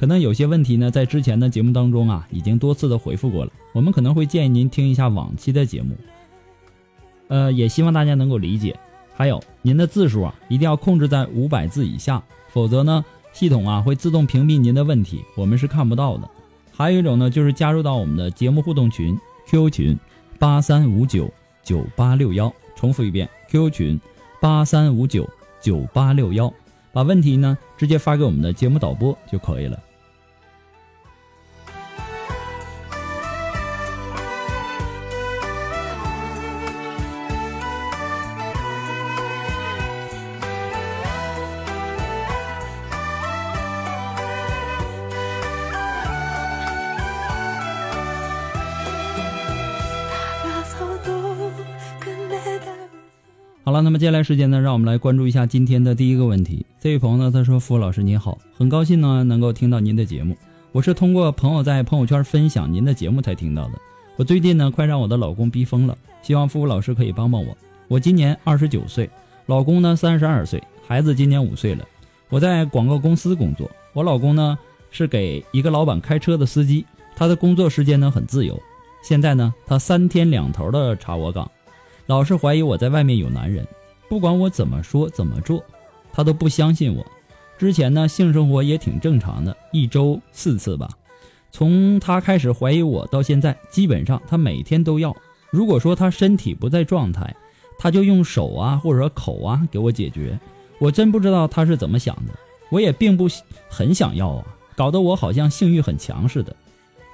可能有些问题呢，在之前的节目当中啊，已经多次的回复过了。我们可能会建议您听一下往期的节目，呃，也希望大家能够理解。还有，您的字数啊，一定要控制在五百字以下，否则呢，系统啊会自动屏蔽您的问题，我们是看不到的。还有一种呢，就是加入到我们的节目互动群 QQ 群八三五九九八六幺，重复一遍 QQ 群八三五九九八六幺，把问题呢直接发给我们的节目导播就可以了。好了，那么接下来时间呢，让我们来关注一下今天的第一个问题。这位朋友呢，他说：“付老师您好，很高兴呢能够听到您的节目。我是通过朋友在朋友圈分享您的节目才听到的。我最近呢快让我的老公逼疯了，希望付老师可以帮帮我。我今年二十九岁，老公呢三十二岁，孩子今年五岁了。我在广告公司工作，我老公呢是给一个老板开车的司机，他的工作时间呢很自由。现在呢他三天两头的查我岗。”老是怀疑我在外面有男人，不管我怎么说怎么做，他都不相信我。之前呢，性生活也挺正常的，一周四次吧。从他开始怀疑我到现在，基本上他每天都要。如果说他身体不在状态，他就用手啊或者口啊给我解决。我真不知道他是怎么想的，我也并不很想要啊，搞得我好像性欲很强似的。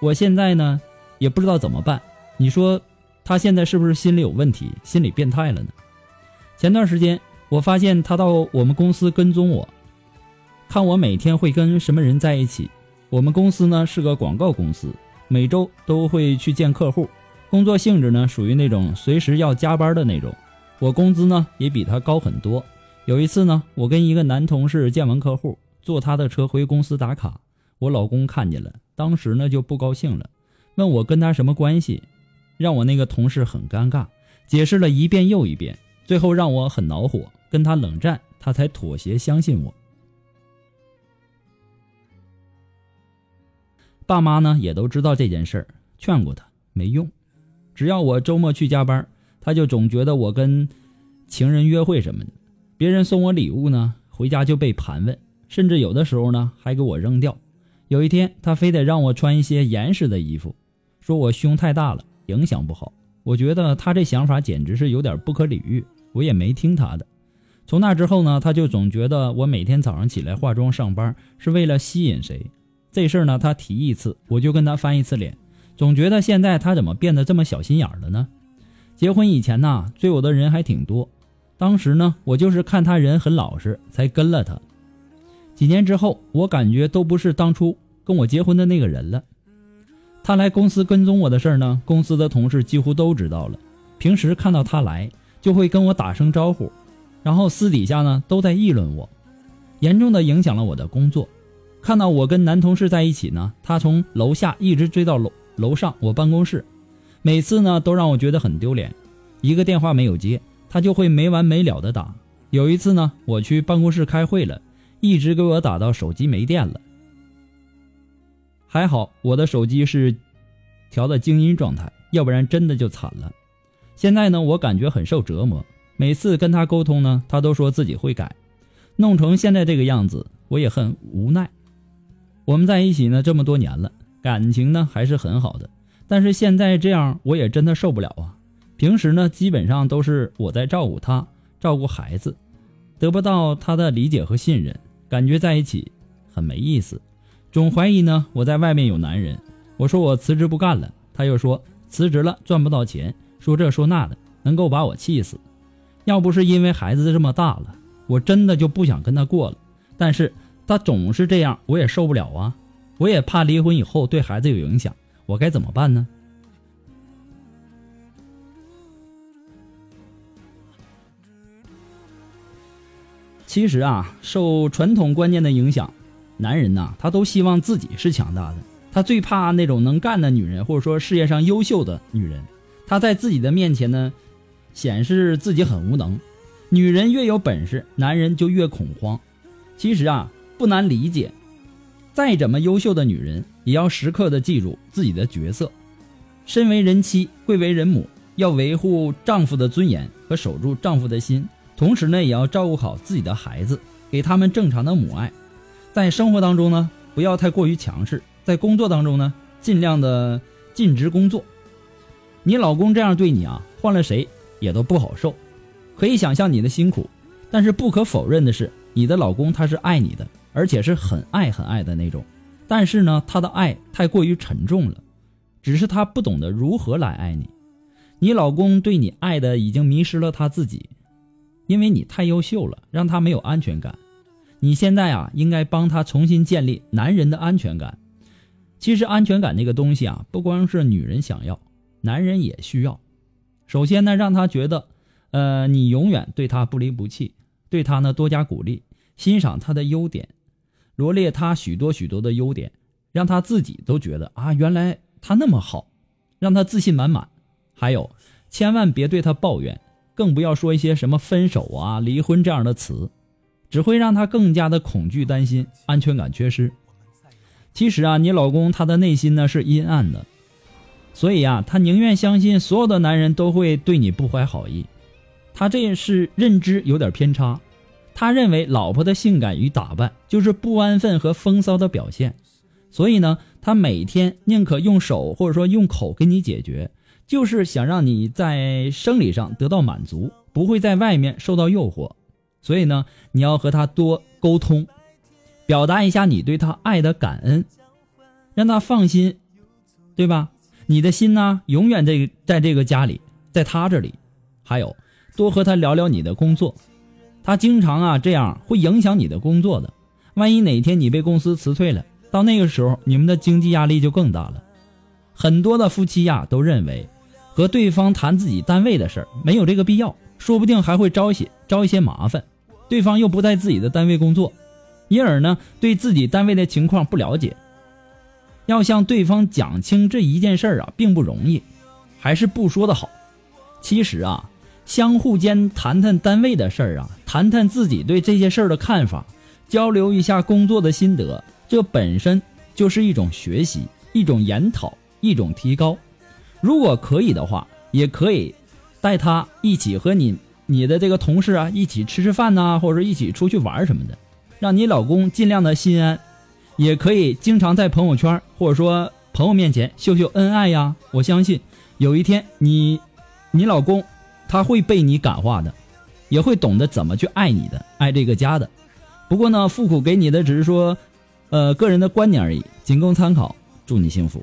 我现在呢，也不知道怎么办。你说？他现在是不是心里有问题，心理变态了呢？前段时间我发现他到我们公司跟踪我，看我每天会跟什么人在一起。我们公司呢是个广告公司，每周都会去见客户，工作性质呢属于那种随时要加班的那种。我工资呢也比他高很多。有一次呢，我跟一个男同事见完客户，坐他的车回公司打卡，我老公看见了，当时呢就不高兴了，问我跟他什么关系。让我那个同事很尴尬，解释了一遍又一遍，最后让我很恼火，跟他冷战，他才妥协相信我。爸妈呢也都知道这件事儿，劝过他没用，只要我周末去加班，他就总觉得我跟情人约会什么的，别人送我礼物呢，回家就被盘问，甚至有的时候呢还给我扔掉。有一天，他非得让我穿一些严实的衣服，说我胸太大了。影响不好，我觉得他这想法简直是有点不可理喻，我也没听他的。从那之后呢，他就总觉得我每天早上起来化妆上班是为了吸引谁。这事儿呢，他提一次我就跟他翻一次脸，总觉得现在他怎么变得这么小心眼了呢？结婚以前呢，追我的人还挺多，当时呢，我就是看他人很老实才跟了他。几年之后，我感觉都不是当初跟我结婚的那个人了。他来公司跟踪我的事儿呢，公司的同事几乎都知道了。平时看到他来，就会跟我打声招呼，然后私底下呢都在议论我，严重的影响了我的工作。看到我跟男同事在一起呢，他从楼下一直追到楼楼上我办公室，每次呢都让我觉得很丢脸。一个电话没有接，他就会没完没了的打。有一次呢，我去办公室开会了，一直给我打到手机没电了。还好我的手机是调的静音状态，要不然真的就惨了。现在呢，我感觉很受折磨。每次跟他沟通呢，他都说自己会改。弄成现在这个样子，我也很无奈。我们在一起呢这么多年了，感情呢还是很好的，但是现在这样我也真的受不了啊。平时呢基本上都是我在照顾他，照顾孩子，得不到他的理解和信任，感觉在一起很没意思，总怀疑呢我在外面有男人。我说我辞职不干了，他又说辞职了赚不到钱，说这说那的，能够把我气死。要不是因为孩子这么大了，我真的就不想跟他过了。但是他总是这样，我也受不了啊！我也怕离婚以后对孩子有影响，我该怎么办呢？其实啊，受传统观念的影响，男人呐，他都希望自己是强大的，他最怕那种能干的女人，或者说事业上优秀的女人，他在自己的面前呢。显示自己很无能，女人越有本事，男人就越恐慌。其实啊，不难理解，再怎么优秀的女人，也要时刻的记住自己的角色。身为人妻，贵为人母，要维护丈夫的尊严和守住丈夫的心，同时呢，也要照顾好自己的孩子，给他们正常的母爱。在生活当中呢，不要太过于强势；在工作当中呢，尽量的尽职工作。你老公这样对你啊，换了谁？也都不好受，可以想象你的辛苦，但是不可否认的是，你的老公他是爱你的，而且是很爱很爱的那种。但是呢，他的爱太过于沉重了，只是他不懂得如何来爱你。你老公对你爱的已经迷失了他自己，因为你太优秀了，让他没有安全感。你现在啊，应该帮他重新建立男人的安全感。其实安全感这个东西啊，不光是女人想要，男人也需要。首先呢，让他觉得，呃，你永远对他不离不弃，对他呢多加鼓励，欣赏他的优点，罗列他许多许多的优点，让他自己都觉得啊，原来他那么好，让他自信满满。还有，千万别对他抱怨，更不要说一些什么分手啊、离婚这样的词，只会让他更加的恐惧、担心，安全感缺失。其实啊，你老公他的内心呢是阴暗的。所以啊，他宁愿相信所有的男人都会对你不怀好意，他这是认知有点偏差。他认为老婆的性感与打扮就是不安分和风骚的表现，所以呢，他每天宁可用手或者说用口跟你解决，就是想让你在生理上得到满足，不会在外面受到诱惑。所以呢，你要和他多沟通，表达一下你对他爱的感恩，让他放心，对吧？你的心呢，永远在在这个家里，在他这里。还有，多和他聊聊你的工作，他经常啊这样会影响你的工作的。万一哪天你被公司辞退了，到那个时候你们的经济压力就更大了。很多的夫妻呀都认为，和对方谈自己单位的事儿没有这个必要，说不定还会招些招一些麻烦。对方又不在自己的单位工作，因而呢对自己单位的情况不了解。要向对方讲清这一件事儿啊，并不容易，还是不说的好。其实啊，相互间谈谈单位的事儿啊，谈谈自己对这些事儿的看法，交流一下工作的心得，这本身就是一种学习，一种研讨，一种提高。如果可以的话，也可以带他一起和你你的这个同事啊一起吃吃饭呐，或者一起出去玩什么的，让你老公尽量的心安。也可以经常在朋友圈或者说朋友面前秀秀恩爱呀！我相信有一天你，你老公他会被你感化的，也会懂得怎么去爱你的，爱这个家的。不过呢，富苦给你的只是说，呃，个人的观点而已，仅供参考。祝你幸福。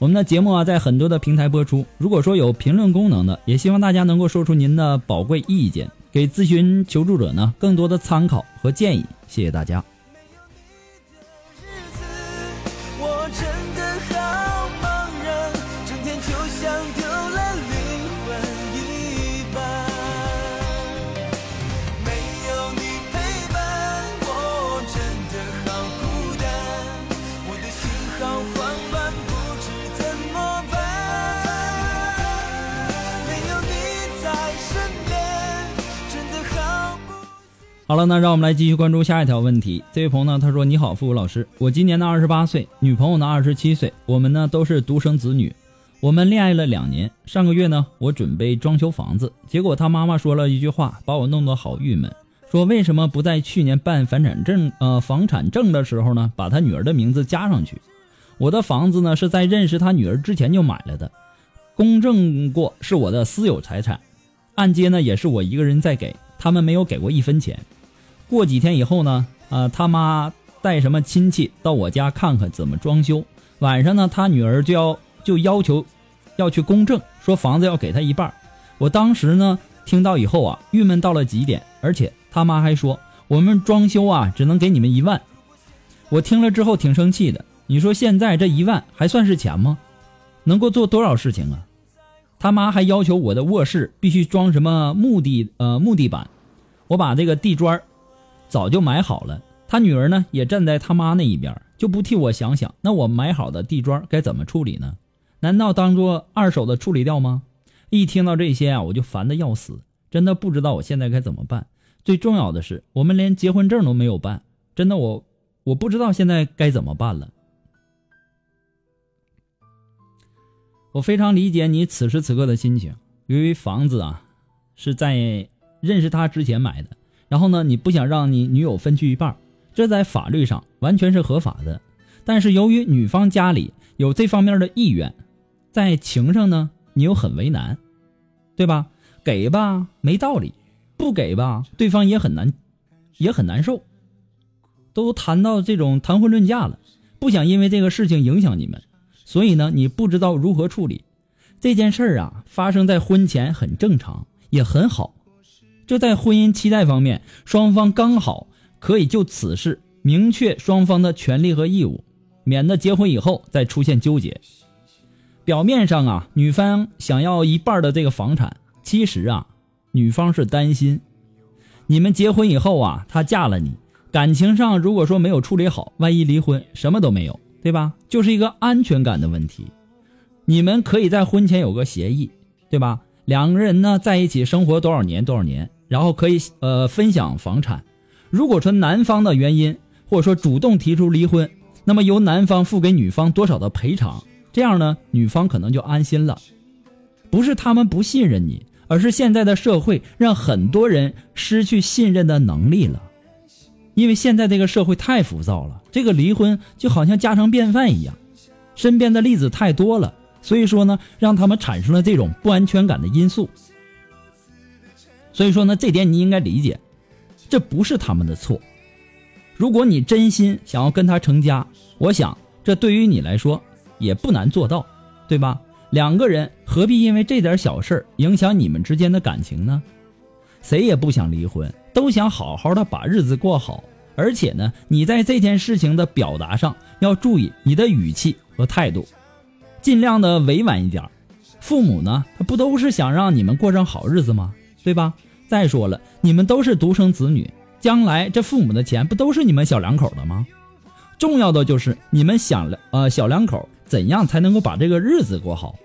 我们的节目啊，在很多的平台播出。如果说有评论功能的，也希望大家能够说出您的宝贵意见，给咨询求助者呢更多的参考和建议。谢谢大家。好了，那让我们来继续关注下一条问题。这位朋友呢，他说：“你好，付老师，我今年呢二十八岁，女朋友呢二十七岁，我们呢都是独生子女，我们恋爱了两年。上个月呢，我准备装修房子，结果他妈妈说了一句话，把我弄得好郁闷，说为什么不在去年办房产证呃房产证的时候呢，把他女儿的名字加上去？我的房子呢是在认识他女儿之前就买了的，公证过是我的私有财产，按揭呢也是我一个人在给，他们没有给过一分钱。”过几天以后呢，呃，他妈带什么亲戚到我家看看怎么装修。晚上呢，他女儿就要就要求要去公证，说房子要给他一半。我当时呢听到以后啊，郁闷到了极点，而且他妈还说我们装修啊只能给你们一万。我听了之后挺生气的。你说现在这一万还算是钱吗？能够做多少事情啊？他妈还要求我的卧室必须装什么木地呃木地板，我把这个地砖。早就买好了，他女儿呢也站在他妈那一边，就不替我想想，那我买好的地砖该怎么处理呢？难道当做二手的处理掉吗？一听到这些啊，我就烦的要死，真的不知道我现在该怎么办。最重要的是，我们连结婚证都没有办，真的我我不知道现在该怎么办了。我非常理解你此时此刻的心情，由于房子啊是在认识他之前买的。然后呢，你不想让你女友分去一半，这在法律上完全是合法的。但是由于女方家里有这方面的意愿，在情上呢，你又很为难，对吧？给吧没道理，不给吧对方也很难，也很难受。都谈到这种谈婚论嫁了，不想因为这个事情影响你们，所以呢，你不知道如何处理这件事儿啊。发生在婚前很正常，也很好。就在婚姻期待方面，双方刚好可以就此事明确双方的权利和义务，免得结婚以后再出现纠结。表面上啊，女方想要一半的这个房产，其实啊，女方是担心你们结婚以后啊，她嫁了你，感情上如果说没有处理好，万一离婚，什么都没有，对吧？就是一个安全感的问题。你们可以在婚前有个协议，对吧？两个人呢在一起生活多少年，多少年。然后可以呃分享房产，如果说男方的原因或者说主动提出离婚，那么由男方付给女方多少的赔偿，这样呢女方可能就安心了。不是他们不信任你，而是现在的社会让很多人失去信任的能力了。因为现在这个社会太浮躁了，这个离婚就好像家常便饭一样，身边的例子太多了，所以说呢让他们产生了这种不安全感的因素。所以说呢，这点你应该理解，这不是他们的错。如果你真心想要跟他成家，我想这对于你来说也不难做到，对吧？两个人何必因为这点小事影响你们之间的感情呢？谁也不想离婚，都想好好的把日子过好。而且呢，你在这件事情的表达上要注意你的语气和态度，尽量的委婉一点。父母呢，他不都是想让你们过上好日子吗？对吧？再说了，你们都是独生子女，将来这父母的钱不都是你们小两口的吗？重要的就是你们想了呃小两口怎样才能够把这个日子过好。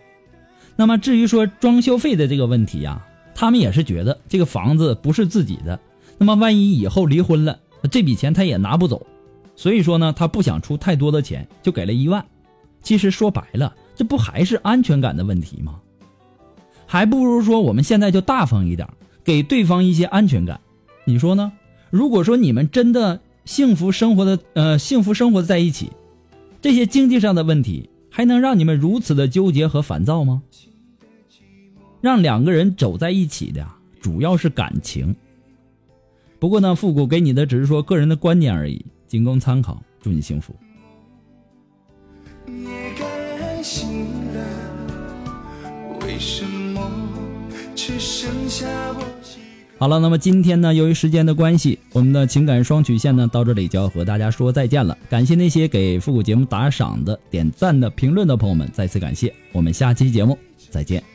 那么至于说装修费的这个问题呀，他们也是觉得这个房子不是自己的，那么万一以后离婚了，这笔钱他也拿不走，所以说呢，他不想出太多的钱，就给了一万。其实说白了，这不还是安全感的问题吗？还不如说我们现在就大方一点，给对方一些安全感，你说呢？如果说你们真的幸福生活的呃幸福生活在一起，这些经济上的问题还能让你们如此的纠结和烦躁吗？让两个人走在一起的主要是感情。不过呢，复古给你的只是说个人的观点而已，仅供参考。祝你幸福。为什么只剩下？好了，那么今天呢，由于时间的关系，我们的情感双曲线呢到这里就要和大家说再见了。感谢那些给复古节目打赏的、点赞的、评论的朋友们，再次感谢。我们下期节目再见。